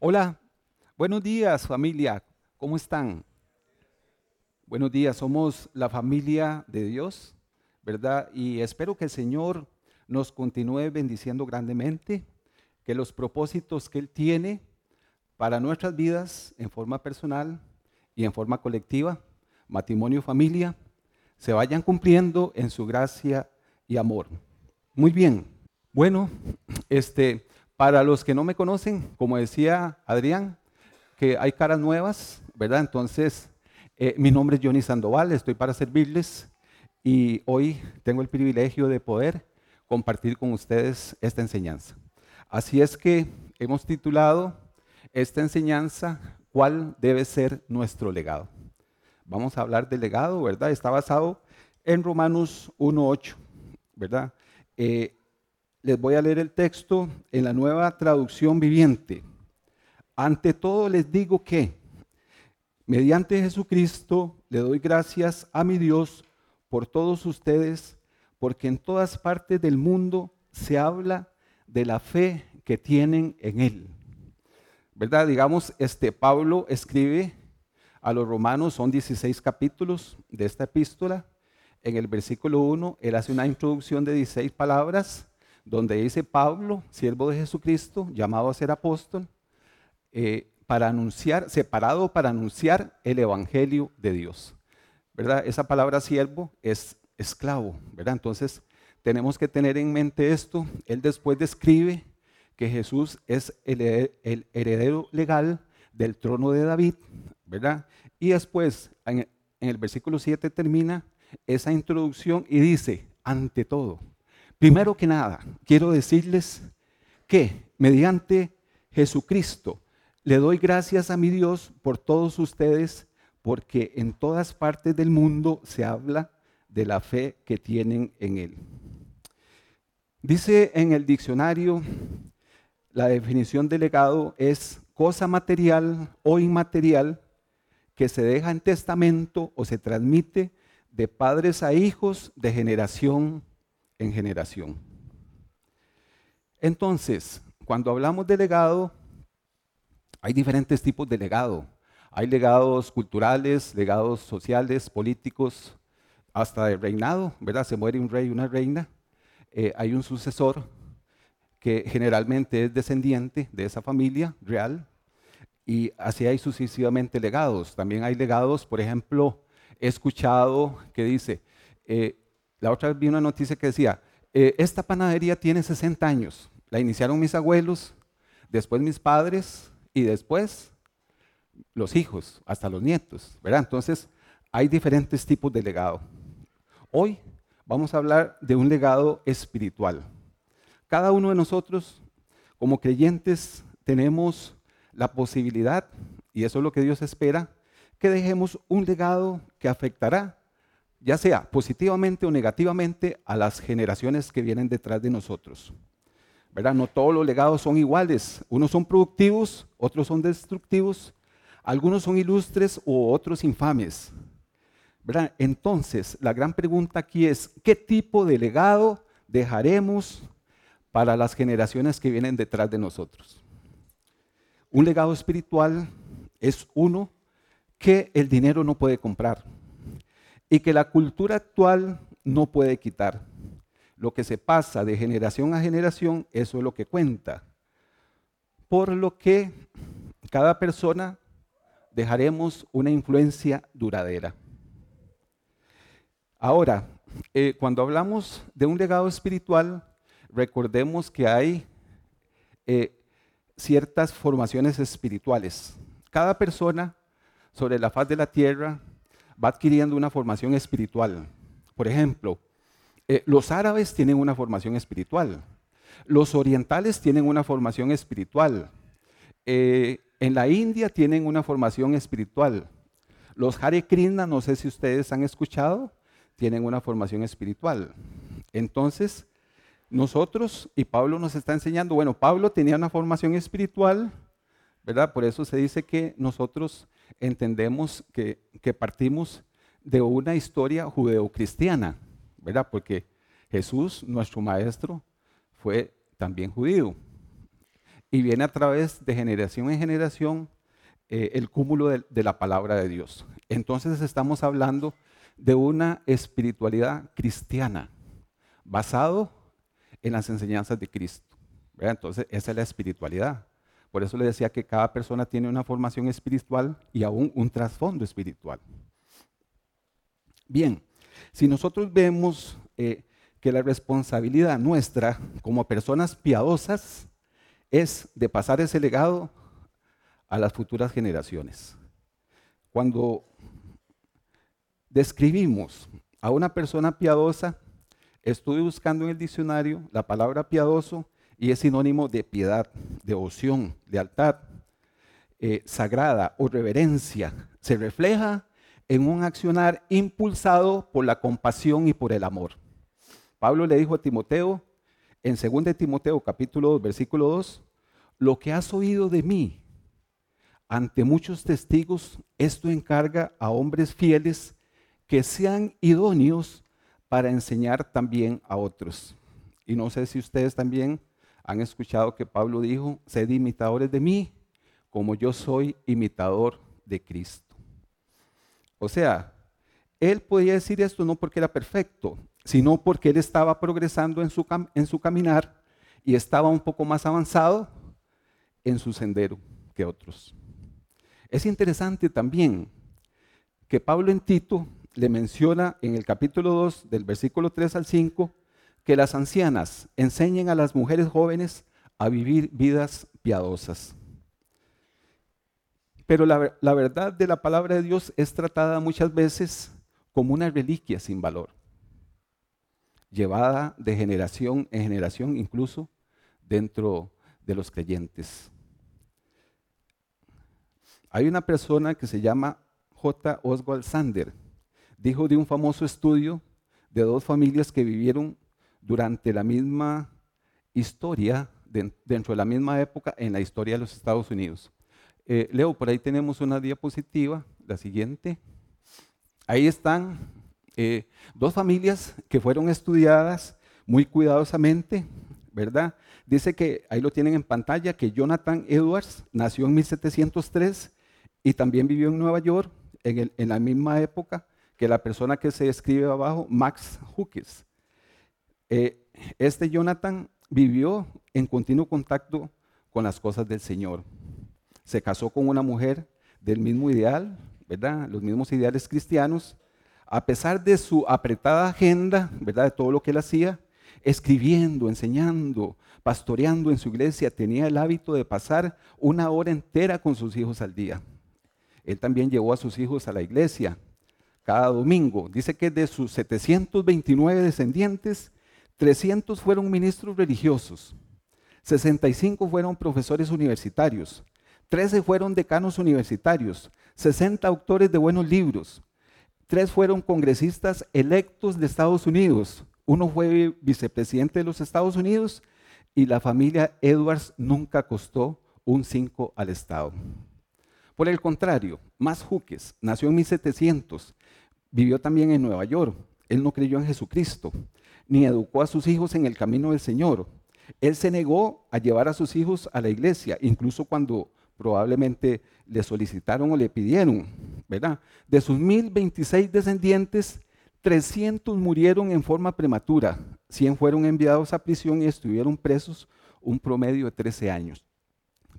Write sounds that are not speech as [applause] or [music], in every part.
Hola, buenos días familia, ¿cómo están? Buenos días, somos la familia de Dios, ¿verdad? Y espero que el Señor nos continúe bendiciendo grandemente, que los propósitos que Él tiene para nuestras vidas en forma personal y en forma colectiva, matrimonio, familia, se vayan cumpliendo en su gracia y amor. Muy bien. Bueno, este, para los que no me conocen, como decía Adrián, que hay caras nuevas, ¿verdad? Entonces, eh, mi nombre es Johnny Sandoval, estoy para servirles y hoy tengo el privilegio de poder compartir con ustedes esta enseñanza. Así es que hemos titulado esta enseñanza, ¿cuál debe ser nuestro legado? Vamos a hablar del legado, ¿verdad? Está basado en Romanos 1.8, ¿verdad? Eh, les voy a leer el texto en la nueva traducción viviente. Ante todo les digo que, mediante Jesucristo, le doy gracias a mi Dios por todos ustedes, porque en todas partes del mundo se habla de la fe que tienen en Él. ¿Verdad? Digamos, este Pablo escribe a los romanos, son 16 capítulos de esta epístola. En el versículo 1, él hace una introducción de 16 palabras donde dice Pablo, siervo de Jesucristo, llamado a ser apóstol, eh, para anunciar, separado para anunciar el evangelio de Dios. ¿Verdad? Esa palabra siervo es esclavo, ¿verdad? Entonces, tenemos que tener en mente esto. Él después describe que Jesús es el, heredero legal del trono de David, ¿verdad? Y después, en el versículo 7 termina esa introducción y dice, ante todo, Primero que nada, quiero decirles que mediante Jesucristo le doy gracias a mi Dios por todos ustedes, porque en todas partes del mundo se habla de la fe que tienen en Él. Dice en el diccionario, la definición de legado es cosa material o inmaterial que se deja en testamento o se transmite de padres a hijos de generación en generación. Entonces, cuando hablamos de legado, hay diferentes tipos de legado. Hay legados culturales, legados sociales, políticos, hasta de reinado, ¿verdad? Se muere un rey y una reina. Eh, hay un sucesor que generalmente es descendiente de esa familia real y así hay sucesivamente legados. También hay legados, por ejemplo, he escuchado que dice, eh, la otra vez vi una noticia que decía, eh, esta panadería tiene 60 años, la iniciaron mis abuelos, después mis padres y después los hijos, hasta los nietos, ¿verdad? Entonces, hay diferentes tipos de legado. Hoy vamos a hablar de un legado espiritual. Cada uno de nosotros, como creyentes, tenemos la posibilidad, y eso es lo que Dios espera, que dejemos un legado que afectará ya sea positivamente o negativamente, a las generaciones que vienen detrás de nosotros. ¿Verdad? No todos los legados son iguales. Unos son productivos, otros son destructivos, algunos son ilustres u otros infames. ¿Verdad? Entonces, la gran pregunta aquí es, ¿qué tipo de legado dejaremos para las generaciones que vienen detrás de nosotros? Un legado espiritual es uno que el dinero no puede comprar y que la cultura actual no puede quitar. Lo que se pasa de generación a generación, eso es lo que cuenta. Por lo que cada persona dejaremos una influencia duradera. Ahora, eh, cuando hablamos de un legado espiritual, recordemos que hay eh, ciertas formaciones espirituales. Cada persona sobre la faz de la tierra va adquiriendo una formación espiritual. Por ejemplo, eh, los árabes tienen una formación espiritual, los orientales tienen una formación espiritual, eh, en la India tienen una formación espiritual, los Hare Krishna, no sé si ustedes han escuchado, tienen una formación espiritual. Entonces, nosotros, y Pablo nos está enseñando, bueno, Pablo tenía una formación espiritual, ¿verdad? Por eso se dice que nosotros entendemos que, partimos de una historia judeocristiana, ¿verdad? Porque Jesús, nuestro maestro, fue también judío. y viene a través de generación en generación eh, el cúmulo de, la palabra de Dios. Entonces estamos hablando de una espiritualidad cristiana basado en las enseñanzas de Cristo. Entonces, esa es la espiritualidad. Por eso le decía que cada persona tiene una formación espiritual y aún un trasfondo espiritual. Bien, si nosotros vemos eh, que la responsabilidad nuestra como personas piadosas es de pasar ese legado a las futuras generaciones. Cuando describimos a una persona piadosa, estuve buscando en el diccionario la palabra piadoso y es sinónimo de piedad, devoción, lealtad, eh, sagrada o reverencia. Se refleja en un accionar impulsado por la compasión y por el amor. Pablo le dijo a Timoteo, en 2 Timoteo capítulo 2, versículo 2, lo que has oído de mí ante muchos testigos, esto encarga a hombres fieles que sean idóneos para enseñar también a otros. Y no sé si ustedes también han escuchado que Pablo dijo, sed imitadores de mí, como yo soy imitador de Cristo. O sea, él podía decir esto no porque era perfecto, sino porque él estaba progresando en su, caminar y estaba un poco más avanzado en su sendero que otros. Es interesante también que Pablo en Tito le menciona en el capítulo 2 del versículo 3 al 5 que las ancianas enseñen a las mujeres jóvenes a vivir vidas piadosas. Pero la, la, verdad de la palabra de Dios es tratada muchas veces como una reliquia sin valor, llevada de generación en generación, incluso dentro de los creyentes. Hay una persona que se llama J. Oswald Sander, dijo de un famoso estudio de dos familias que vivieron durante la misma historia, dentro de la misma época en la historia de los Estados Unidos. Eh, Leo, por ahí tenemos una diapositiva, la siguiente. Ahí están eh, dos familias que fueron estudiadas muy cuidadosamente, ¿verdad? Dice que, ahí lo tienen en pantalla, que Jonathan Edwards nació en 1703 y también vivió en Nueva York en, la misma época que la persona que se escribe abajo, Max Hughes. Eh, este Jonathan vivió en continuo contacto con las cosas del Señor. Se casó con una mujer del mismo ideal, ¿verdad? Los mismos ideales cristianos. A pesar de su apretada agenda, ¿verdad? De todo lo que él hacía, escribiendo, enseñando, pastoreando en su iglesia, tenía el hábito de pasar una hora entera con sus hijos al día. Él también llevó a sus hijos a la iglesia cada domingo. Dice que de sus 729 descendientes, 300 fueron ministros religiosos, 65 fueron profesores universitarios, 13 fueron decanos universitarios, 60 autores de buenos libros, 3 fueron congresistas electos de Estados Unidos, uno fue vicepresidente de los Estados Unidos y la familia Edwards nunca costó un 5 al Estado. Por el contrario, Mas Juques nació en 1700 Vivió también en Nueva York. Él no creyó en Jesucristo, ni educó a sus hijos en el camino del Señor. Él se negó a llevar a sus hijos a la iglesia, incluso cuando probablemente le solicitaron o le pidieron, ¿verdad? De sus 1026 descendientes, 300 murieron en forma prematura, 100 fueron enviados a prisión y estuvieron presos un promedio de 13 años.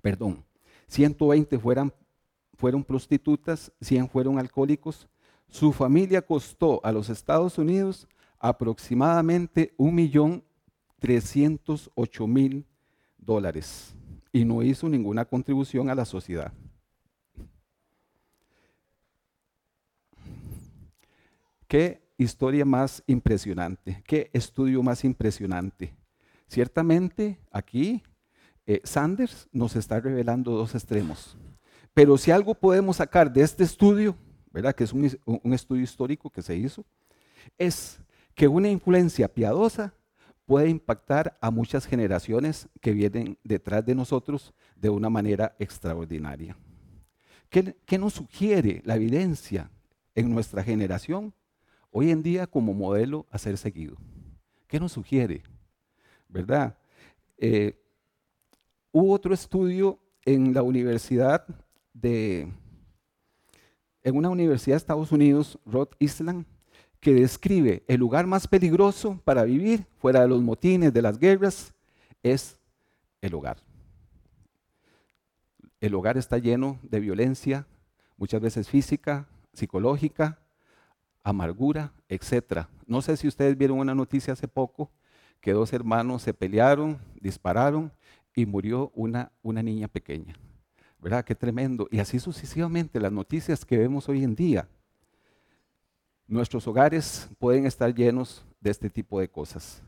Perdón, 120 fueron, fueron prostitutas, 100 fueron alcohólicos, su familia costó a los Estados Unidos aproximadamente un millón mil dólares y no hizo ninguna contribución a la sociedad. Qué historia más impresionante, qué estudio más impresionante. Ciertamente aquí eh, Sanders nos está revelando dos extremos. Pero si algo podemos sacar de este estudio ¿verdad? que es un, un estudio histórico que se hizo, es que una influencia piadosa puede impactar a muchas generaciones que vienen detrás de nosotros de una manera extraordinaria. ¿Qué, ¿Qué, nos sugiere la evidencia en nuestra generación hoy en día como modelo a ser seguido? ¿Qué nos sugiere? ¿Verdad? Eh, Hubo otro estudio en la universidad de, en una universidad de Estados Unidos, Rhode Island, que describe el lugar más peligroso para vivir fuera de los motines, de las guerras, es el hogar. El hogar está lleno de violencia, muchas veces física, psicológica, amargura, etc. No sé si ustedes vieron una noticia hace poco que dos hermanos se pelearon, dispararon y murió una, una niña pequeña. ¿Verdad? Qué tremendo. Y así sucesivamente las noticias que vemos hoy en día. Nuestros hogares pueden estar llenos de este tipo de cosas.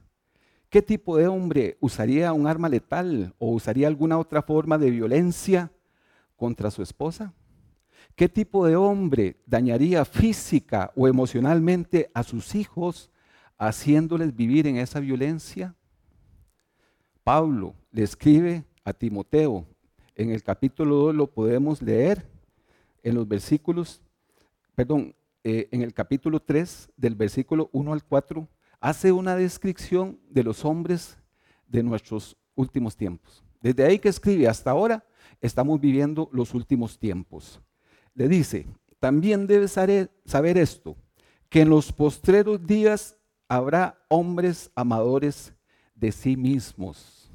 ¿Qué tipo de hombre usaría un arma letal o usaría alguna otra forma de violencia contra su esposa? ¿Qué tipo de hombre dañaría física o emocionalmente a sus hijos haciéndoles vivir en esa violencia? Pablo le escribe a Timoteo, en el capítulo 2 lo podemos leer en los versículos, perdón, eh, en el capítulo 3 del versículo 1 al 4, hace una descripción de los hombres de nuestros últimos tiempos. Desde ahí que escribe hasta ahora, estamos viviendo los últimos tiempos. Le dice, también debes saber esto, que en los postreros días habrá hombres amadores de sí mismos.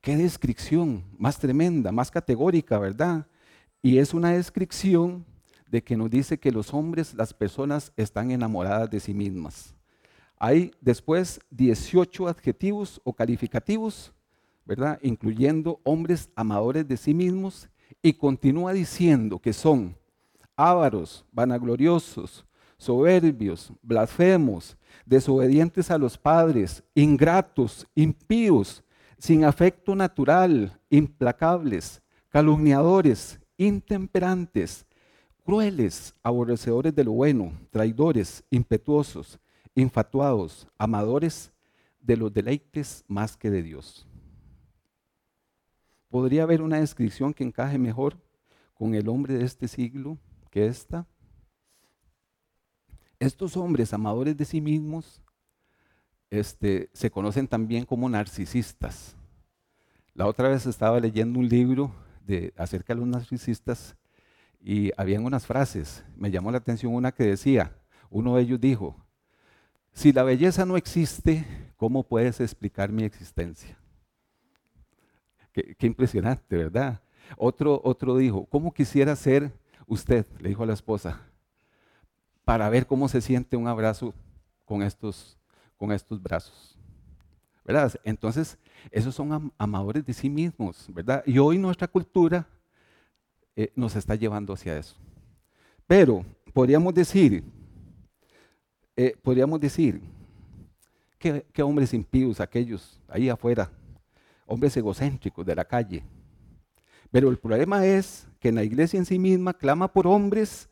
Qué descripción más tremenda, más categórica, ¿verdad? Y es una descripción de que nos dice que los hombres, las personas están enamoradas de sí mismas. Hay después 18 adjetivos o calificativos, ¿verdad? Incluyendo hombres amadores de sí mismos y continúa diciendo que son ávaros, vanagloriosos, soberbios, blasfemos, desobedientes a los padres, ingratos, impíos, sin afecto natural, implacables, calumniadores, intemperantes, crueles, aborrecedores de lo bueno, traidores, impetuosos, infatuados, amadores de los deleites más que de Dios. ¿Podría haber una descripción que encaje mejor con el hombre de este siglo que esta? Estos hombres amadores de sí mismos este, se conocen también como narcisistas. La otra vez estaba leyendo un libro de, acerca de los narcisistas y habían unas frases. Me llamó la atención una que decía, uno de ellos dijo, si la belleza no existe, ¿cómo puedes explicar mi existencia? Qué, impresionante, ¿verdad? Otro, otro dijo, ¿cómo quisiera ser usted? Le dijo a la esposa, para ver cómo se siente un abrazo con estos, con estos brazos. ¿Verdad? Entonces, esos son amadores de sí mismos, ¿verdad? Y hoy nuestra cultura eh, nos está llevando hacia eso. Pero podríamos decir, eh, podríamos decir, que, hombres impíos aquellos ahí afuera, hombres egocéntricos de la calle. Pero el problema es que la iglesia en sí misma clama por hombres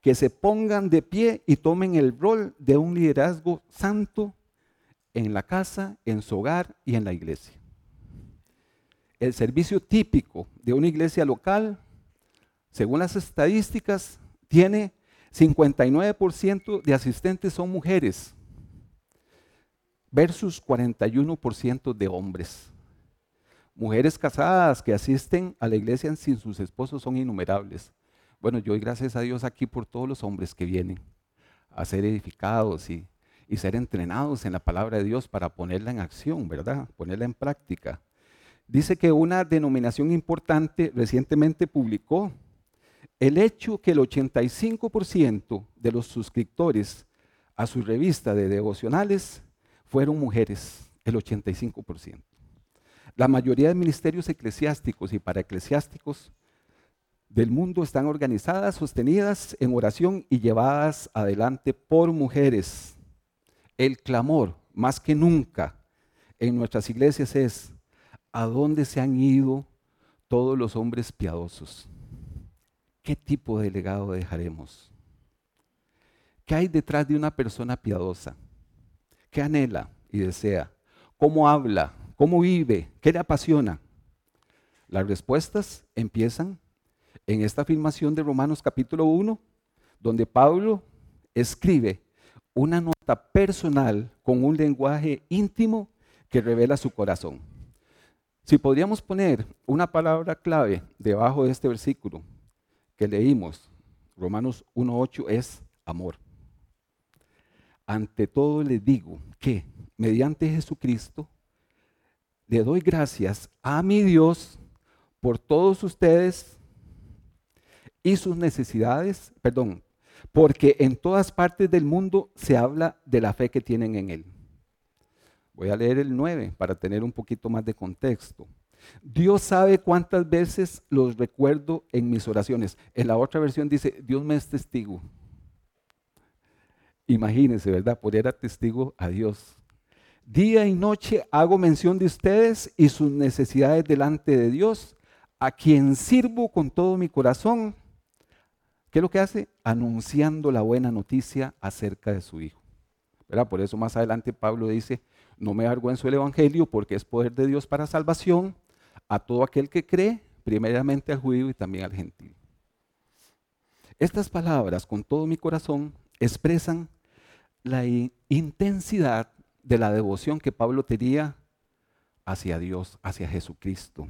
que se pongan de pie y tomen el rol de un liderazgo santo en la casa, en su hogar y en la iglesia. El servicio típico de una iglesia local, según las estadísticas, tiene 59% de asistentes son mujeres versus 41% de hombres. Mujeres casadas que asisten a la iglesia sin sus esposos son innumerables. Bueno, yo doy gracias a Dios aquí por todos los hombres que vienen a ser edificados y, ser entrenados en la palabra de Dios para ponerla en acción, ¿verdad? Ponerla en práctica. Dice que una denominación importante recientemente publicó el hecho que el 85% de los suscriptores a su revista de devocionales fueron mujeres, el 85%. La mayoría de ministerios eclesiásticos y para eclesiásticos del mundo están organizadas, sostenidas en oración y llevadas adelante por mujeres. El clamor, más que nunca, en nuestras iglesias es, ¿a dónde se han ido todos los hombres piadosos? ¿Qué tipo de legado dejaremos? ¿Qué hay detrás de una persona piadosa? ¿Qué anhela y desea? ¿Cómo habla? ¿Cómo vive? ¿Qué le apasiona? Las respuestas empiezan en esta afirmación de Romanos capítulo 1, donde Pablo escribe una nota personal con un lenguaje íntimo que revela su corazón. Si podríamos poner una palabra clave debajo de este versículo que leímos, Romanos 1.8, es amor. Ante todo les digo que mediante Jesucristo le doy gracias a mi Dios por todos ustedes y sus necesidades, perdón, porque en todas partes del mundo se habla de la fe que tienen en Él. Voy a leer el 9 para tener un poquito más de contexto. Dios sabe cuántas veces los recuerdo en mis oraciones. En la otra versión dice, Dios me es testigo. Imagínense, ¿verdad? Poner a testigo a Dios. Día y noche hago mención de ustedes y sus necesidades delante de Dios, a quien sirvo con todo mi corazón. ¿Qué es lo que hace? Anunciando la buena noticia acerca de su Hijo. ¿Verdad? Por eso más adelante Pablo dice, no me avergüenzo el Evangelio porque es poder de Dios para salvación a todo aquel que cree, primeramente al judío y también al gentil. Estas palabras, con todo mi corazón, expresan la intensidad de la devoción que Pablo tenía hacia Dios, hacia Jesucristo.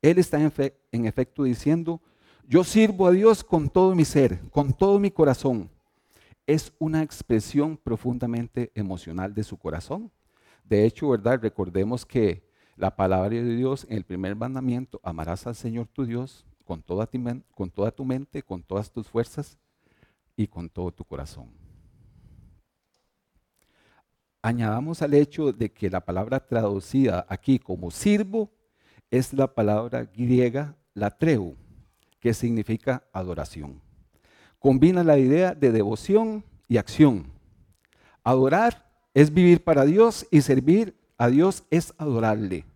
Él está en, en efecto diciendo, yo sirvo a Dios con todo mi ser, con todo mi corazón. Es una expresión profundamente emocional de su corazón. De hecho, ¿verdad? Recordemos que la palabra de Dios en el primer mandamiento, amarás al Señor tu Dios con toda, tu, mente, con todas tus fuerzas y con todo tu corazón. Añadamos al hecho de que la palabra traducida aquí como sirvo es la palabra griega latreu, que significa adoración. Combina la idea de devoción y acción. Adorar es vivir para Dios y servir a Dios es adorarle.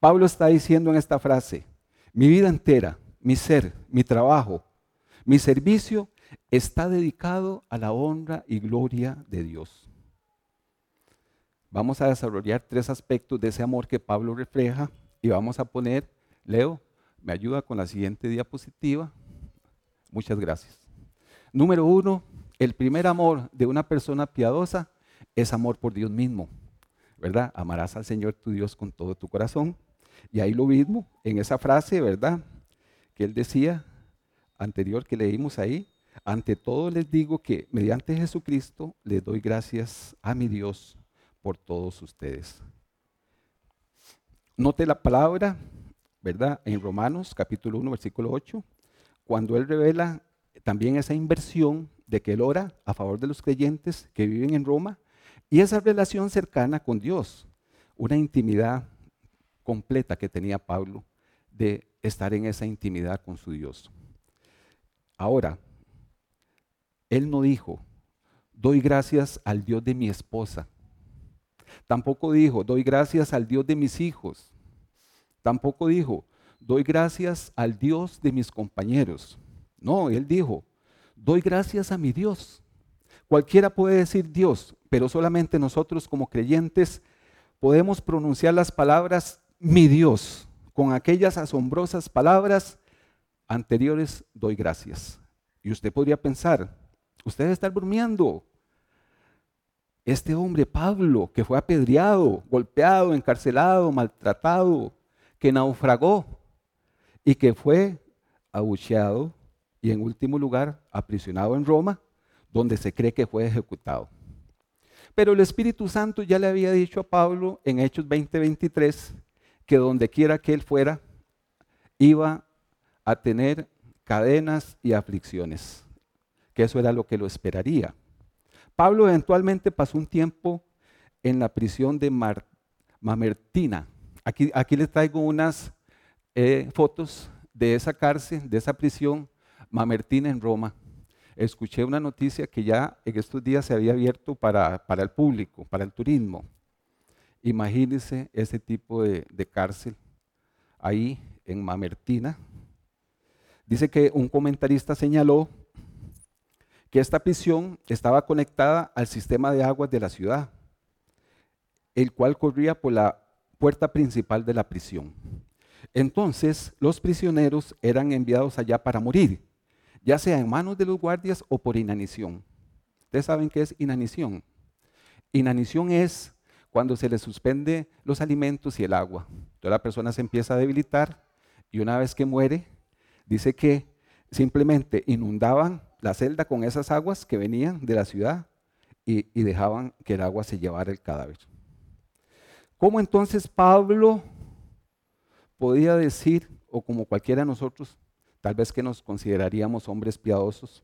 Pablo está diciendo en esta frase, mi vida entera, mi ser, mi trabajo, mi servicio está dedicado a la honra y gloria de Dios. Vamos a desarrollar tres aspectos de ese amor que Pablo refleja y vamos a poner, Leo, me ayuda con la siguiente diapositiva. Muchas gracias. Número uno, el primer amor de una persona piadosa es amor por Dios mismo, ¿verdad? Amarás al Señor tu Dios con todo tu corazón. Y ahí lo mismo, en esa frase, ¿verdad? Que él decía, anterior que leímos ahí, ante todo les digo que mediante Jesucristo les doy gracias a mi Dios por todos ustedes. Note la palabra, ¿verdad? En Romanos capítulo 1, versículo 8, cuando él revela también esa inversión de que él ora a favor de los creyentes que viven en Roma y esa relación cercana con Dios, una intimidad completa que tenía Pablo de estar en esa intimidad con su Dios. Ahora, él no dijo, doy gracias al Dios de mi esposa. Tampoco dijo, doy gracias al Dios de mis hijos. Tampoco dijo, doy gracias al Dios de mis compañeros. No, él dijo, doy gracias a mi Dios. Cualquiera puede decir Dios, pero solamente nosotros como creyentes podemos pronunciar las palabras mi Dios con aquellas asombrosas palabras anteriores doy gracias. Y usted podría pensar, usted debe estar durmiendo. Este hombre, Pablo, que fue apedreado, golpeado, encarcelado, maltratado, que naufragó y que fue abucheado y en último lugar aprisionado en Roma, donde se cree que fue ejecutado. Pero el Espíritu Santo ya le había dicho a Pablo en Hechos 20:23 que donde quiera que él fuera, iba a tener cadenas y aflicciones, que eso era lo que lo esperaría. Pablo eventualmente pasó un tiempo en la prisión de Mamertina. Aquí, les traigo unas eh, fotos de esa cárcel, de esa prisión, Mamertina en Roma escuché una noticia que ya en estos días se había abierto para, el público, para el turismo. Imagínense ese tipo de, de cárcel ahí en Mamertina. Dice que un comentarista señaló que esta prisión estaba conectada al sistema de aguas de la ciudad, el cual corría por la puerta principal de la prisión. Entonces los prisioneros eran enviados allá para morir ya sea en manos de los guardias o por inanición. Ustedes saben qué es inanición. Inanición es cuando se le suspende los alimentos y el agua. Entonces la persona se empieza a debilitar y una vez que muere, dice que simplemente inundaban la celda con esas aguas que venían de la ciudad y, y dejaban que el agua se llevara el cadáver. ¿Cómo entonces Pablo podía decir, o como cualquiera de nosotros, tal vez que nos consideraríamos hombres piadosos,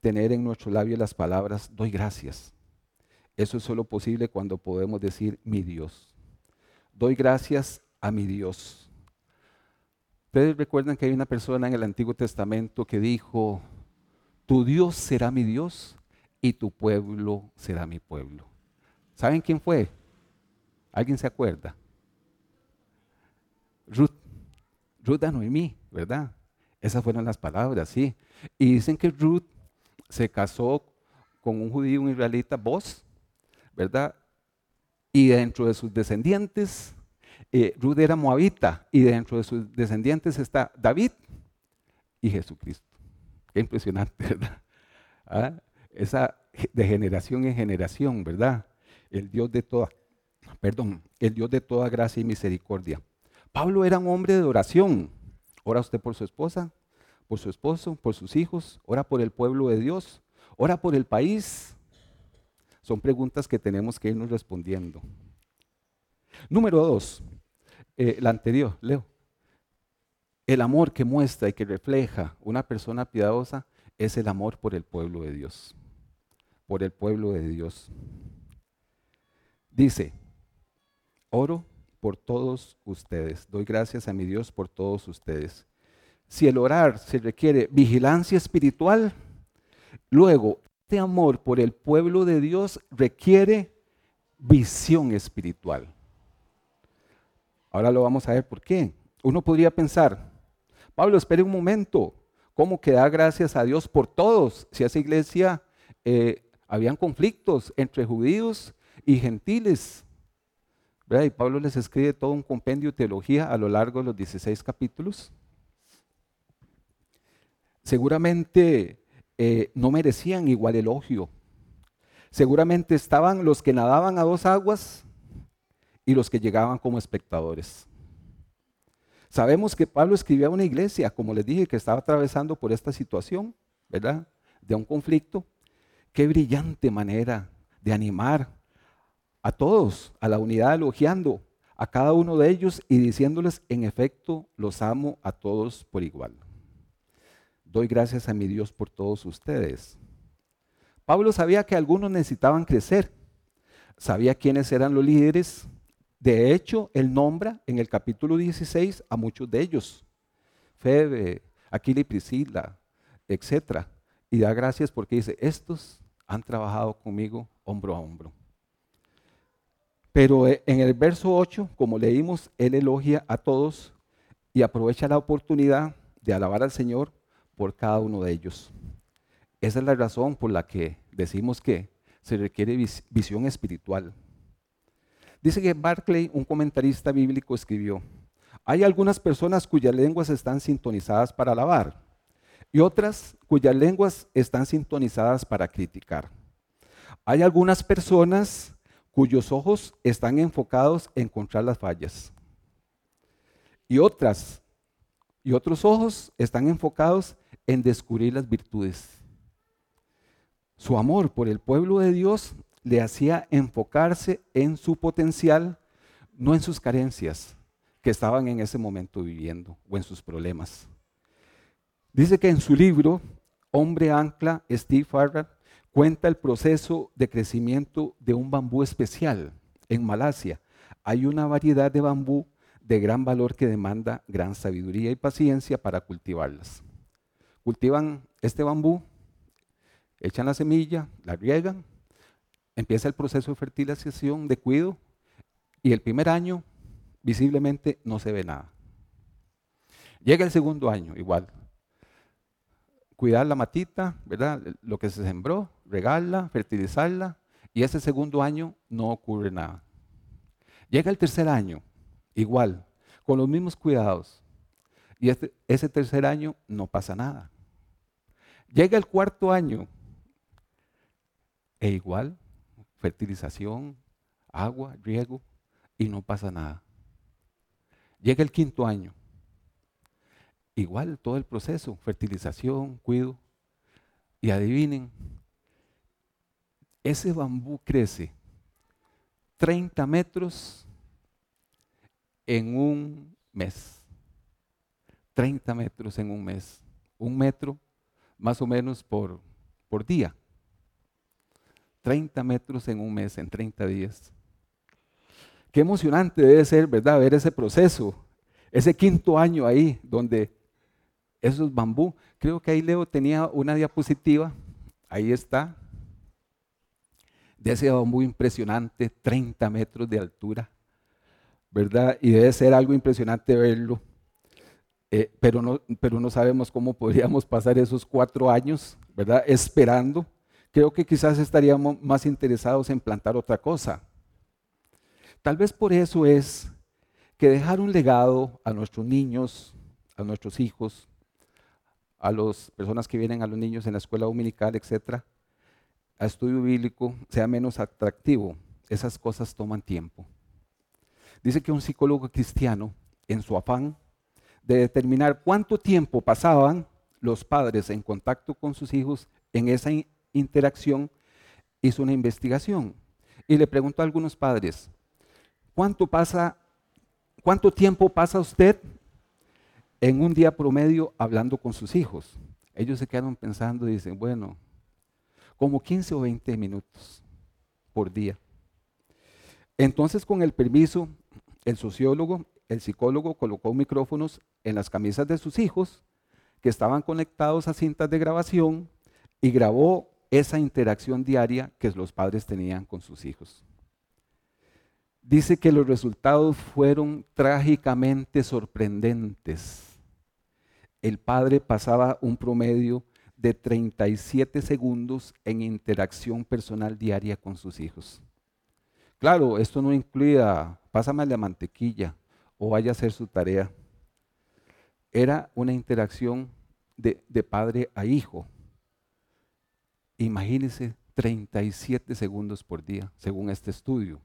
tener en nuestro labio las palabras, doy gracias? Eso es solo posible cuando podemos decir mi Dios. Doy gracias a mi Dios. Ustedes recuerdan que hay una persona en el Antiguo Testamento que dijo, tu Dios será mi Dios y tu pueblo será mi pueblo. ¿Saben quién fue? ¿Alguien se acuerda? Ruth. Ruth a Noemí, ¿verdad? Esas fueron las palabras, sí. Y dicen que Ruth se casó con un judío, un israelita, vos, ¿verdad? Y dentro de sus descendientes, eh, Ruth era moabita, y dentro de sus descendientes está David y Jesucristo. Qué impresionante, [laughs] ¿verdad? ¿Ah? Esa de generación en generación, ¿verdad? El Dios de toda, perdón, el Dios de toda gracia y misericordia. Pablo era un hombre de oración. Ora usted por su esposa, por su esposo, por sus hijos, ora por el pueblo de Dios, ora por el país, son preguntas que tenemos que irnos respondiendo. Número dos, eh, la anterior, Leo. El amor que muestra y que refleja una persona piadosa es el amor por el pueblo de Dios. Por el pueblo de Dios. Dice, oro por todos ustedes. Doy gracias a mi Dios por todos ustedes. Si el orar se requiere vigilancia espiritual, luego este amor por el pueblo de Dios requiere visión espiritual. Ahora lo vamos a ver por qué. Uno podría pensar, Pablo, espere un momento, ¿cómo que da gracias a Dios por todos? Si esa iglesia eh, habían conflictos entre judíos y gentiles. Y Pablo les escribe todo un compendio de teología a lo largo de los 16 capítulos. Seguramente eh, no merecían igual elogio. Seguramente estaban los que nadaban a dos aguas y los que llegaban como espectadores. Sabemos que Pablo escribía a una iglesia, como les dije, que estaba atravesando por esta situación, ¿verdad? De un conflicto. Qué brillante manera de animar a todos, a la unidad, elogiando a cada uno de ellos y diciéndoles, en efecto, los amo a todos por igual. Doy gracias a mi Dios por todos ustedes. Pablo sabía que algunos necesitaban crecer. Sabía quiénes eran los líderes. De hecho, él nombra en el capítulo 16 a muchos de ellos. Febe, Aquila y Priscila, etc. Y da gracias porque dice, estos han trabajado conmigo hombro a hombro. Pero eh, en el verso 8, como leímos, él elogia a todos y aprovecha la oportunidad de alabar al Señor por cada uno de ellos. Esa es la razón por la que decimos que se requiere visión espiritual. Dice que Barclay, un comentarista bíblico, escribió, hay algunas personas cuyas lenguas están sintonizadas para alabar y otras cuyas lenguas están sintonizadas para criticar. Hay algunas personas cuyos ojos están enfocados en encontrar las fallas y otras y otros ojos están enfocados en descubrir las virtudes. Su amor por el pueblo de Dios le hacía enfocarse en su potencial, no en sus carencias que estaban en ese momento viviendo o en sus problemas. Dice que en su libro, Hombre Ancla, Steve Farrar, cuenta el proceso de crecimiento de un bambú especial en Malasia. Hay una variedad de bambú de gran valor que demanda gran sabiduría y paciencia para cultivarlas cultivan este bambú, echan la semilla, la riegan, empieza el proceso de fertilización, de cuido, y el primer año visiblemente no se ve nada. Llega el segundo año, igual. Cuidar la matita, ¿verdad? Lo que se sembró, regarla, fertilizarla, y ese segundo año no ocurre nada. Llega el tercer año, igual, con los mismos cuidados, y este, ese tercer año no pasa nada. Llega el cuarto año e igual, fertilización, agua, riego, y no pasa nada. Llega el quinto año. Igual todo el proceso, fertilización, cuido. Y adivinen, ese bambú crece 30 metros en un mes. 30 metros en un mes. Un metro más o menos por, por día. 30 metros en un mes, en 30 días. Qué emocionante debe ser, ¿verdad? Ver ese proceso, ese quinto año ahí, donde esos bambú, creo que ahí Leo tenía una diapositiva, ahí está, de ese bambú impresionante, 30 metros de altura, ¿verdad? Y debe ser algo impresionante verlo, eh, pero, no, pero no sabemos cómo podríamos pasar esos cuatro años, ¿verdad? Esperando. Creo que quizás estaríamos más interesados en plantar otra cosa, Tal vez por eso es que dejar un legado a nuestros niños, a nuestros hijos, a las personas que vienen a los niños en la escuela dominical, etcétera, a estudio bíblico, sea menos atractivo. Esas cosas toman tiempo. Dice que un psicólogo cristiano, en su afán de determinar cuánto tiempo pasaban los padres en contacto con sus hijos en esa interacción, hizo una investigación y le preguntó a algunos padres, ¿Cuánto pasa, cuánto tiempo pasa usted en un día promedio hablando con sus hijos? Ellos se quedaron pensando y dicen, bueno, como 15 o 20 minutos por día. Entonces, con el permiso, el sociólogo, el psicólogo colocó micrófonos en las camisas de sus hijos que estaban conectados a cintas de grabación y grabó esa interacción diaria que los padres tenían con sus hijos dice que los resultados fueron trágicamente sorprendentes. El padre pasaba un promedio de 37 segundos en interacción personal diaria con sus hijos. Claro, esto no incluía, pásame la mantequilla o vaya a hacer su tarea. Era una interacción de, de padre a hijo. Imagínense 37 segundos por día, según este estudio.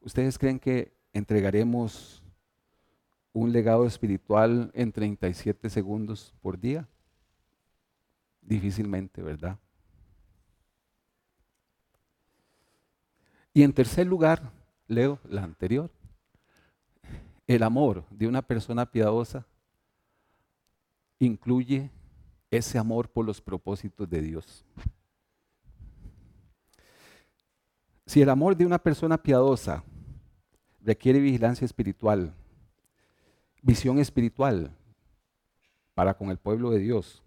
¿Ustedes creen que entregaremos un legado espiritual en 37 segundos por día? Difícilmente, ¿verdad? Y en tercer lugar, leo la anterior. El amor de una persona piadosa incluye ese amor por los propósitos de Dios. Si el amor de una persona piadosa requiere vigilancia espiritual, visión espiritual para con el pueblo de Dios.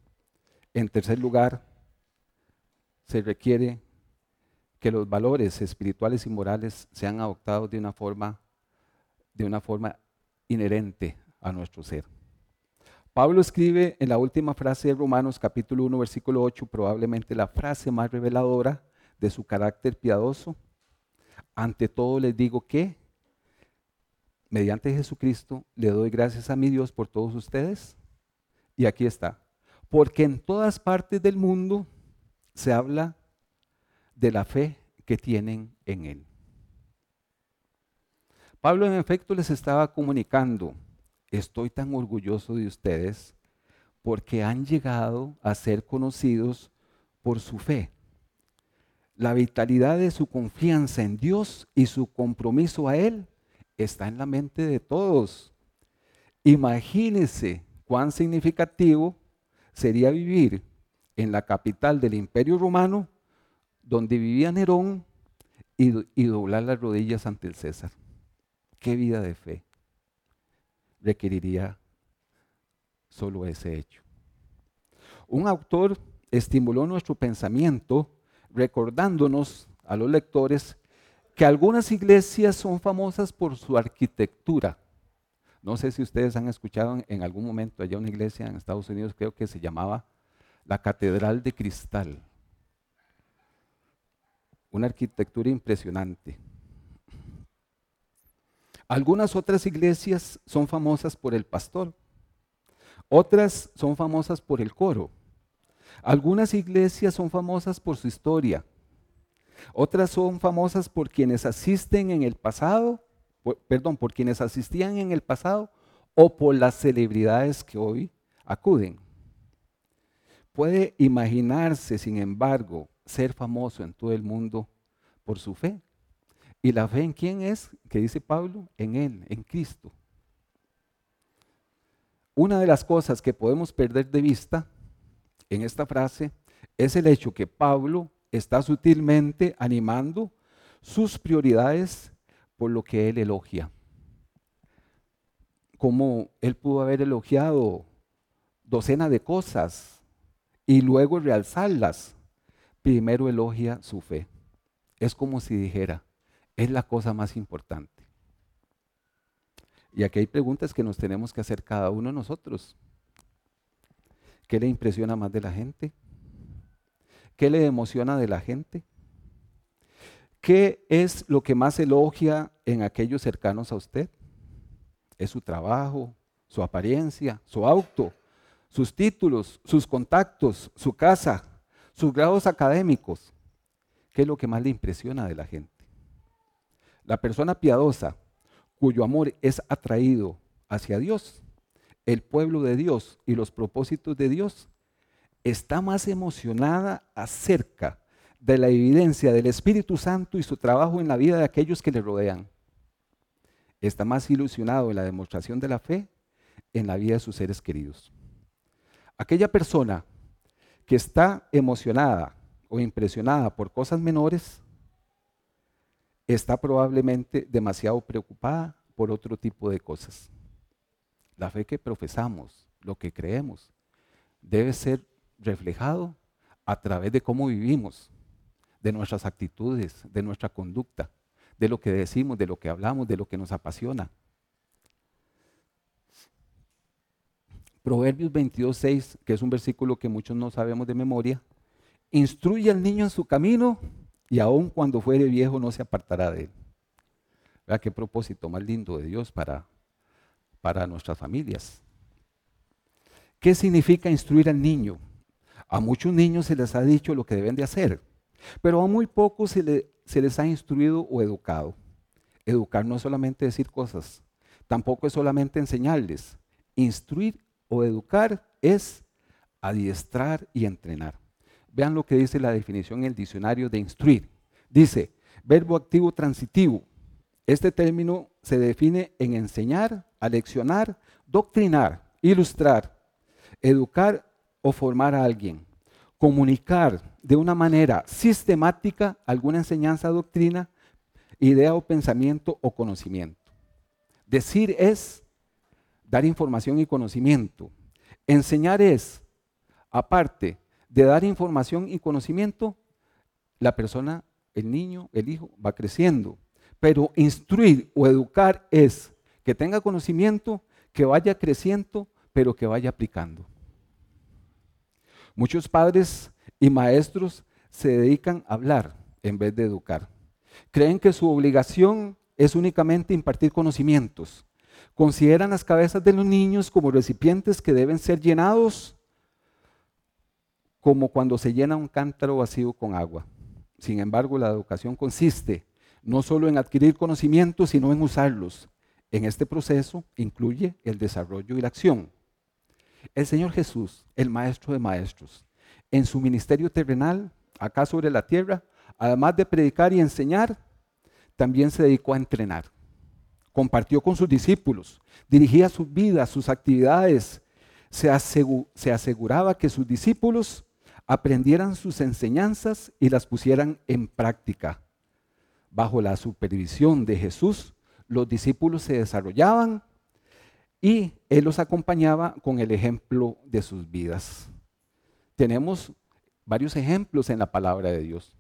En tercer lugar, se requiere que los valores espirituales y morales sean adoptados de una forma, de una forma inherente a nuestro ser. Pablo escribe en la última frase de Romanos capítulo 1 versículo 8 probablemente la frase más reveladora de su carácter piadoso. Ante todo les digo que mediante Jesucristo, le doy gracias a mi Dios por todos ustedes. Y aquí está. Porque en todas partes del mundo se habla de la fe que tienen en Él. Pablo en efecto les estaba comunicando, estoy tan orgulloso de ustedes porque han llegado a ser conocidos por su fe. La vitalidad de su confianza en Dios y su compromiso a Él está en la mente de todos. Imagínense cuán significativo sería vivir en la capital del imperio romano, donde vivía Nerón, y, doblar las rodillas ante el César. ¿Qué vida de fe requeriría solo ese hecho? Un autor estimuló nuestro pensamiento recordándonos a los lectores que algunas iglesias son famosas por su arquitectura. No sé si ustedes han escuchado en algún momento allá una iglesia en Estados Unidos, creo que se llamaba la Catedral de Cristal. Una arquitectura impresionante. Algunas otras iglesias son famosas por el pastor. Otras son famosas por el coro. Algunas iglesias son famosas por su historia. Otras son famosas por quienes asisten en el pasado, perdón, por quienes asistían en el pasado o por las celebridades que hoy acuden. Puede imaginarse, sin embargo, ser famoso en todo el mundo por su fe. ¿Y la fe en quién es? Que dice Pablo, en Él, en Cristo. Una de las cosas que podemos perder de vista en esta frase es el hecho que Pablo está sutilmente animando sus prioridades por lo que él elogia. Como él pudo haber elogiado docenas de cosas y luego realzarlas, primero elogia su fe. Es como si dijera, es la cosa más importante. Y aquí hay preguntas que nos tenemos que hacer cada uno de nosotros. ¿Qué le impresiona más de la gente? ¿Qué le emociona de la gente? ¿Qué es lo que más elogia en aquellos cercanos a usted? ¿Es su trabajo, su apariencia, su auto, sus títulos, sus contactos, su casa, sus grados académicos? ¿Qué es lo que más le impresiona de la gente? La persona piadosa, cuyo amor es atraído hacia Dios, el pueblo de Dios y los propósitos de Dios, está más emocionada acerca de la evidencia del Espíritu Santo y su trabajo en la vida de aquellos que le rodean. Está más ilusionado en la demostración de la fe en la vida de sus seres queridos. Aquella persona que está emocionada o impresionada por cosas menores, está probablemente demasiado preocupada por otro tipo de cosas. La fe que profesamos, lo que creemos, debe ser reflejado a través de cómo vivimos, de nuestras actitudes, de nuestra conducta, de lo que decimos, de lo que hablamos, de lo que nos apasiona. Proverbios 22.6, que es un versículo que muchos no sabemos de memoria, instruye al niño en su camino y aun cuando fuere viejo no se apartará de él. Vea qué propósito más lindo de Dios para, para nuestras familias. ¿Qué significa instruir al niño? A muchos niños se les ha dicho lo que deben de hacer, pero a muy pocos se, se les ha instruido o educado. Educar no es solamente decir cosas, tampoco es solamente enseñarles. Instruir o educar es adiestrar y entrenar. Vean lo que dice la definición en el diccionario de instruir. Dice, verbo activo transitivo. Este término se define en enseñar, aleccionar, doctrinar, ilustrar, educar o formar a alguien, comunicar de una manera sistemática alguna enseñanza, doctrina, idea o pensamiento o conocimiento. Decir es dar información y conocimiento. Enseñar es, aparte de dar información y conocimiento, la persona, el niño, el hijo, va creciendo. Pero instruir o educar es que tenga conocimiento, que vaya creciendo, pero que vaya aplicando. Muchos padres y maestros se dedican a hablar en vez de educar. Creen que su obligación es únicamente impartir conocimientos. Consideran las cabezas de los niños como recipientes que deben ser llenados como cuando se llena un cántaro vacío con agua. Sin embargo, la educación consiste no solo en adquirir conocimientos, sino en usarlos. En este proceso incluye el desarrollo y la acción. El Señor Jesús, el Maestro de Maestros, en su ministerio terrenal, acá sobre la tierra, además de predicar y enseñar, también se dedicó a entrenar. Compartió con sus discípulos, dirigía su vida, sus actividades, se, aseguraba que sus discípulos aprendieran sus enseñanzas y las pusieran en práctica. Bajo la supervisión de Jesús, los discípulos se desarrollaban y Él los acompañaba con el ejemplo de sus vidas. Tenemos varios ejemplos en la palabra de Dios.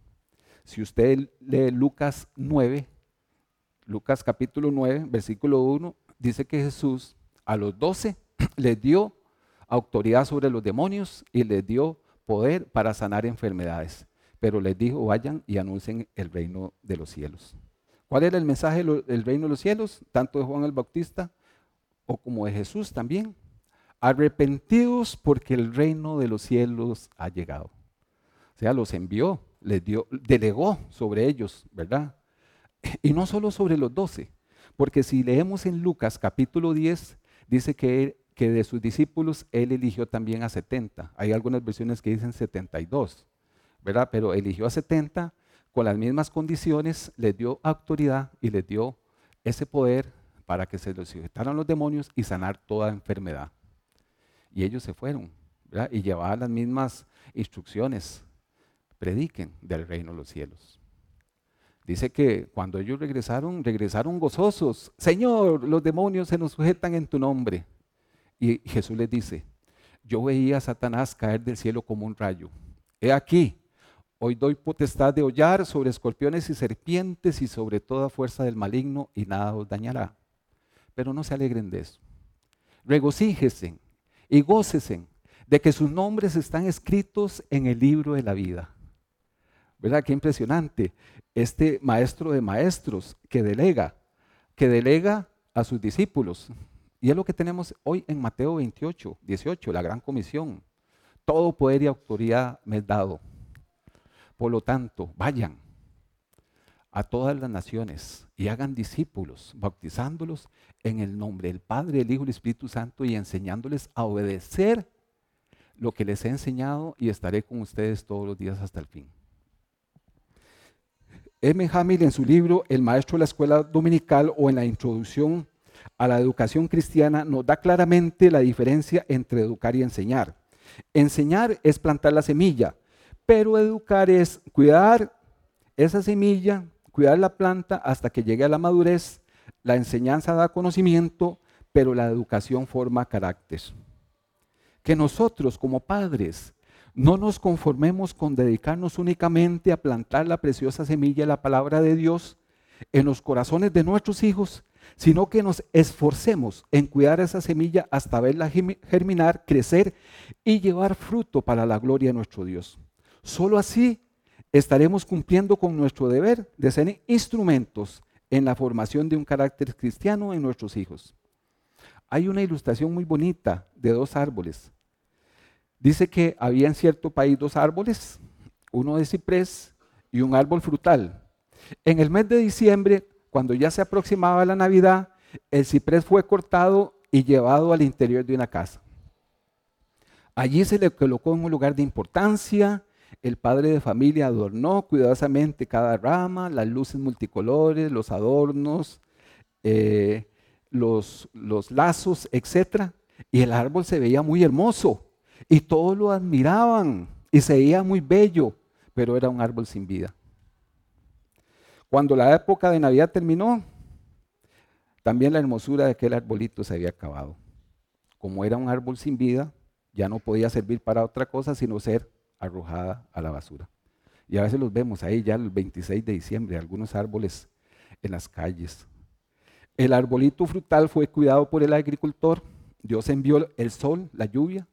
Si usted lee Lucas 9, Lucas capítulo 9, versículo 1, dice que Jesús a los doce [clears throat] les dio autoridad sobre los demonios y les dio poder para sanar enfermedades. Pero les dijo, vayan y anuncien el reino de los cielos. ¿Cuál era el mensaje del reino de los cielos? Tanto de Juan el Bautista o como de Jesús también. Arrepentidos porque el reino de los cielos ha llegado. O sea, los envió les dio, delegó sobre ellos, ¿verdad? [laughs] Y no solo sobre los doce, porque si leemos en Lucas capítulo 10, dice que, que de sus discípulos él eligió también a 70. Hay algunas versiones que dicen 72, ¿verdad? Pero eligió a 70 con las mismas condiciones, les dio autoridad y les dio ese poder para que se los sujetaran los demonios y sanar toda enfermedad. Y ellos se fueron, ¿verdad? Y llevaban las mismas instrucciones. Prediquen del reino de los cielos. Dice que cuando ellos regresaron, regresaron gozosos. Señor, los demonios se nos sujetan en tu nombre. Y Jesús les dice, yo veía a Satanás caer del cielo como un rayo. He aquí, hoy doy potestad de hollar sobre escorpiones y serpientes y sobre toda fuerza del maligno y nada os dañará. Pero no se alegren de eso. Regocíjesen y gócesen de que sus nombres están escritos en el libro de la vida. ¿Verdad? Qué impresionante. Este maestro de maestros que delega, que delega a sus discípulos. Y es lo que tenemos hoy en Mateo 28, 18, la gran comisión. Todo poder y autoridad me es dado. Por lo tanto, vayan a todas las naciones y hagan discípulos, bautizándolos en el nombre del Padre, del Hijo y del Espíritu Santo y enseñándoles a obedecer lo que les he enseñado y estaré con ustedes todos los días hasta el fin. M. Hamil en su libro El maestro de la escuela dominical o en la introducción a la educación cristiana nos da claramente la diferencia entre educar y enseñar. Enseñar es plantar la semilla, pero educar es cuidar esa semilla, cuidar la planta hasta que llegue a la madurez. La enseñanza da conocimiento, pero la educación forma carácter. Que nosotros como padres no nos conformemos con dedicarnos únicamente a plantar la preciosa semilla de la palabra de Dios en los corazones de nuestros hijos, sino que nos esforcemos en cuidar esa semilla hasta verla germinar, crecer y llevar fruto para la gloria de nuestro Dios. Solo así estaremos cumpliendo con nuestro deber de ser instrumentos en la formación de un carácter cristiano en nuestros hijos. Hay una ilustración muy bonita de dos árboles. Dice que había en cierto país dos árboles, uno de ciprés y un árbol frutal. En el mes de diciembre, cuando ya se aproximaba la Navidad, el ciprés fue cortado y llevado al interior de una casa. Allí se le colocó en un lugar de importancia, el padre de familia adornó cuidadosamente cada rama, las luces multicolores, los adornos, eh, los, los lazos, etc. Y el árbol se veía muy hermoso y todos lo admiraban y se veía muy bello, pero era un árbol sin vida. Cuando la época de Navidad terminó, también la hermosura de aquel arbolito se había acabado. Como era un árbol sin vida, ya no podía servir para otra cosa sino ser arrojada a la basura. Y a veces los vemos ahí ya el 26 de diciembre, algunos árboles en las calles. El arbolito frutal fue cuidado por el agricultor. Dios envió el sol, la lluvia,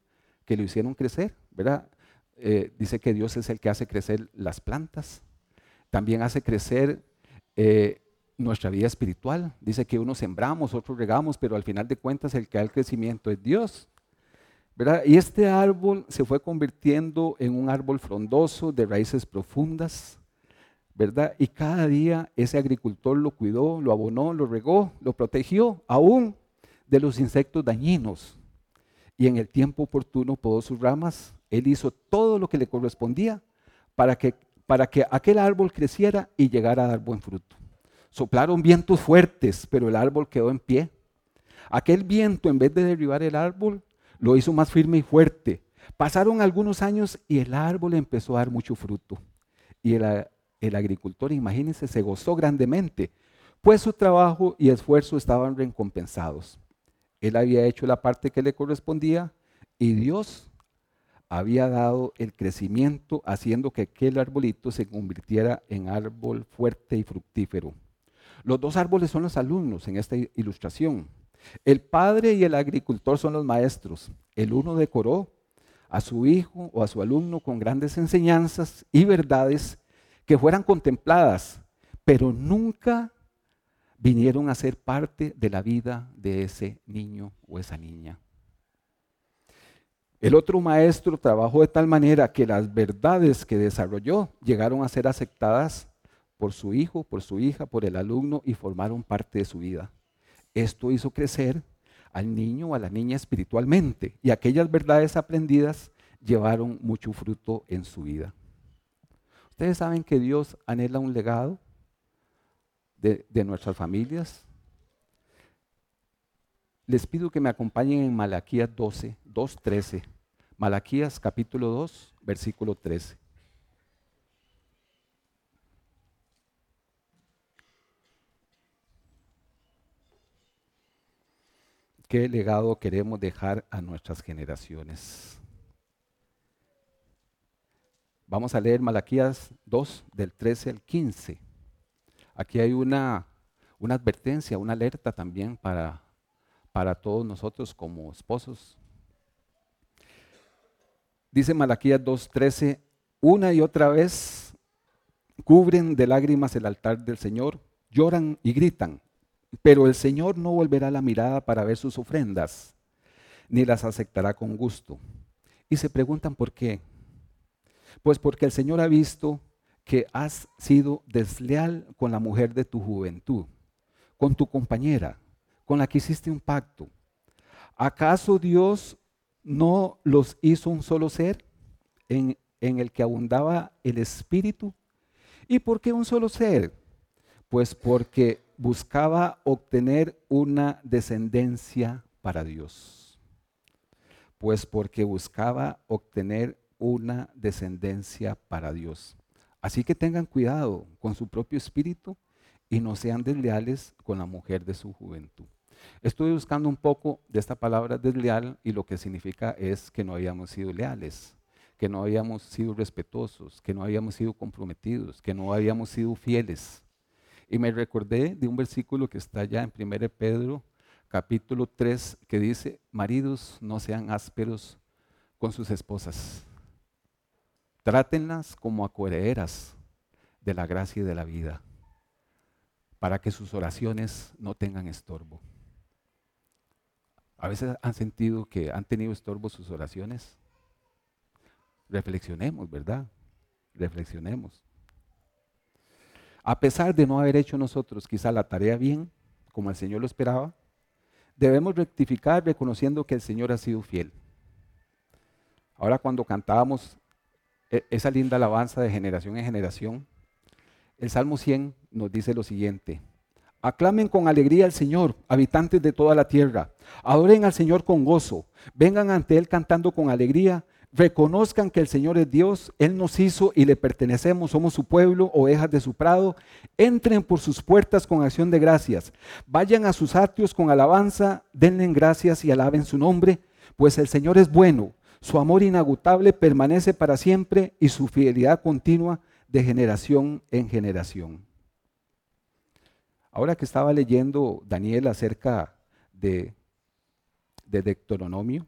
que lo hicieron crecer, ¿verdad? Eh, dice que Dios es el que hace crecer las plantas. También hace crecer eh, nuestra vida espiritual. Dice que unos sembramos, otros regamos, pero al final de cuentas el que da el crecimiento es Dios. Y este árbol se fue convirtiendo en un árbol frondoso de raíces profundas, ¿verdad? Y cada día ese agricultor lo cuidó, lo abonó, lo regó, lo protegió, aún de los insectos dañinos. Y en el tiempo oportuno podó sus ramas. Él hizo todo lo que le correspondía para que, para que aquel árbol creciera y llegara a dar buen fruto. Soplaron vientos fuertes, pero el árbol quedó en pie. Aquel viento, en vez de derribar el árbol, lo hizo más firme y fuerte. Pasaron algunos años y el árbol empezó a dar mucho fruto. Y el, agricultor, imagínense, se gozó grandemente, pues su trabajo y esfuerzo estaban recompensados. Él había hecho la parte que le correspondía y Dios había dado el crecimiento haciendo que aquel arbolito se convirtiera en árbol fuerte y fructífero. Los dos árboles son los alumnos en esta ilustración. El padre y el agricultor son los maestros. El uno decoró a su hijo o a su alumno con grandes enseñanzas y verdades que fueran contempladas, pero nunca vinieron a ser parte de la vida de ese niño o esa niña. El otro maestro trabajó de tal manera que las verdades que desarrolló llegaron a ser aceptadas por su hijo, por su hija, por el alumno y formaron parte de su vida. Esto hizo crecer al niño o a la niña espiritualmente y aquellas verdades aprendidas llevaron mucho fruto en su vida. Ustedes saben que Dios anhela un legado de, nuestras familias. Les pido que me acompañen en Malaquías 12, 2, 13. Malaquías capítulo 2, versículo 13. ¿Qué legado queremos dejar a nuestras generaciones? Vamos a leer Malaquías 2, del 13 al 15. Aquí hay una, una advertencia, una alerta también para, para todos nosotros como esposos. Dice Malaquías 2:13, una y otra vez cubren de lágrimas el altar del Señor, lloran y gritan, pero el Señor no volverá la mirada para ver sus ofrendas, ni las aceptará con gusto. Y se preguntan por qué. Pues porque el Señor ha visto que has sido desleal con la mujer de tu juventud, con tu compañera, con la que hiciste un pacto. ¿Acaso Dios no los hizo un solo ser en, en el que abundaba el espíritu? ¿Y por qué un solo ser? Pues porque buscaba obtener una descendencia para Dios. Pues porque buscaba obtener una descendencia para Dios. Así que tengan cuidado con su propio espíritu y no sean desleales con la mujer de su juventud. Estuve buscando un poco de esta palabra desleal y lo que significa es que no habíamos sido leales, que no habíamos sido respetuosos, que no habíamos sido comprometidos, que no habíamos sido fieles. Y me recordé de un versículo que está ya en 1 Pedro capítulo 3 que dice, maridos no sean ásperos con sus esposas, trátenlas como acuereras de la gracia y de la vida, para que sus oraciones no tengan estorbo. A veces han sentido que han tenido estorbo sus oraciones. Reflexionemos, ¿verdad? Reflexionemos a pesar de no haber hecho nosotros quizá la tarea bien, como el Señor lo esperaba, debemos rectificar reconociendo que el Señor ha sido fiel. Ahora cuando cantábamos e, esa linda alabanza de generación en generación, el Salmo 100 nos dice lo siguiente. Aclamen con alegría al Señor, habitantes de toda la tierra. Adoren al Señor con gozo. Vengan ante Él cantando con alegría reconozcan que el Señor es Dios, Él nos hizo y le pertenecemos, somos su pueblo, ovejas de su prado, entren por sus puertas con acción de gracias, vayan a sus atrios con alabanza, denle gracias y alaben su nombre, pues el Señor es bueno, su amor inagotable permanece para siempre y su fidelidad continua de generación en generación. Ahora que estaba leyendo Daniel acerca de, de Deuteronomio,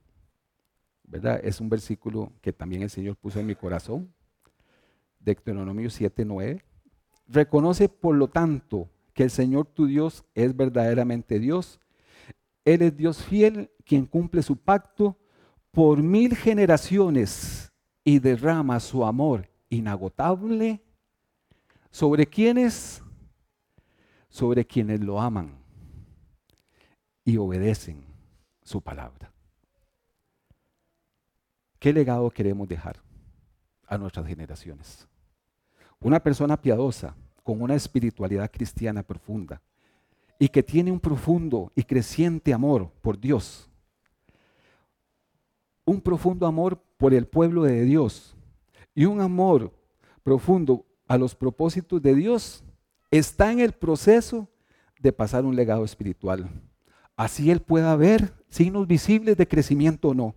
es un versículo que también el Señor puso en mi corazón, Deuteronomio 7:9. Reconoce, por lo tanto, que el Señor tu Dios es verdaderamente Dios. Él es Dios fiel, quien cumple su pacto por mil generaciones y derrama su amor inagotable sobre quienes sobre quienes lo aman y obedecen su palabra. ¿Qué legado queremos dejar a nuestras generaciones? Una persona piadosa, con una espiritualidad cristiana profunda y que tiene un profundo y creciente amor por Dios. Un profundo amor por el pueblo de Dios y un amor profundo a los propósitos de Dios está en el proceso de pasar un legado espiritual. Así él pueda ver signos visibles de crecimiento o no.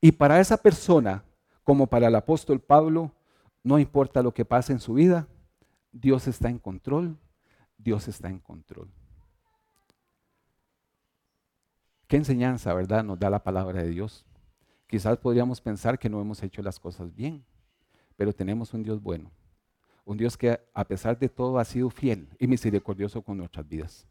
Y para esa persona, como para el apóstol Pablo, no importa lo que pase en su vida, Dios está en control, Dios está en control. Qué enseñanza, ¿verdad? Nos da la palabra de Dios. Quizás podríamos pensar que no hemos hecho las cosas bien, pero tenemos un Dios bueno, un Dios que a pesar de todo ha sido fiel y misericordioso con nuestras vidas.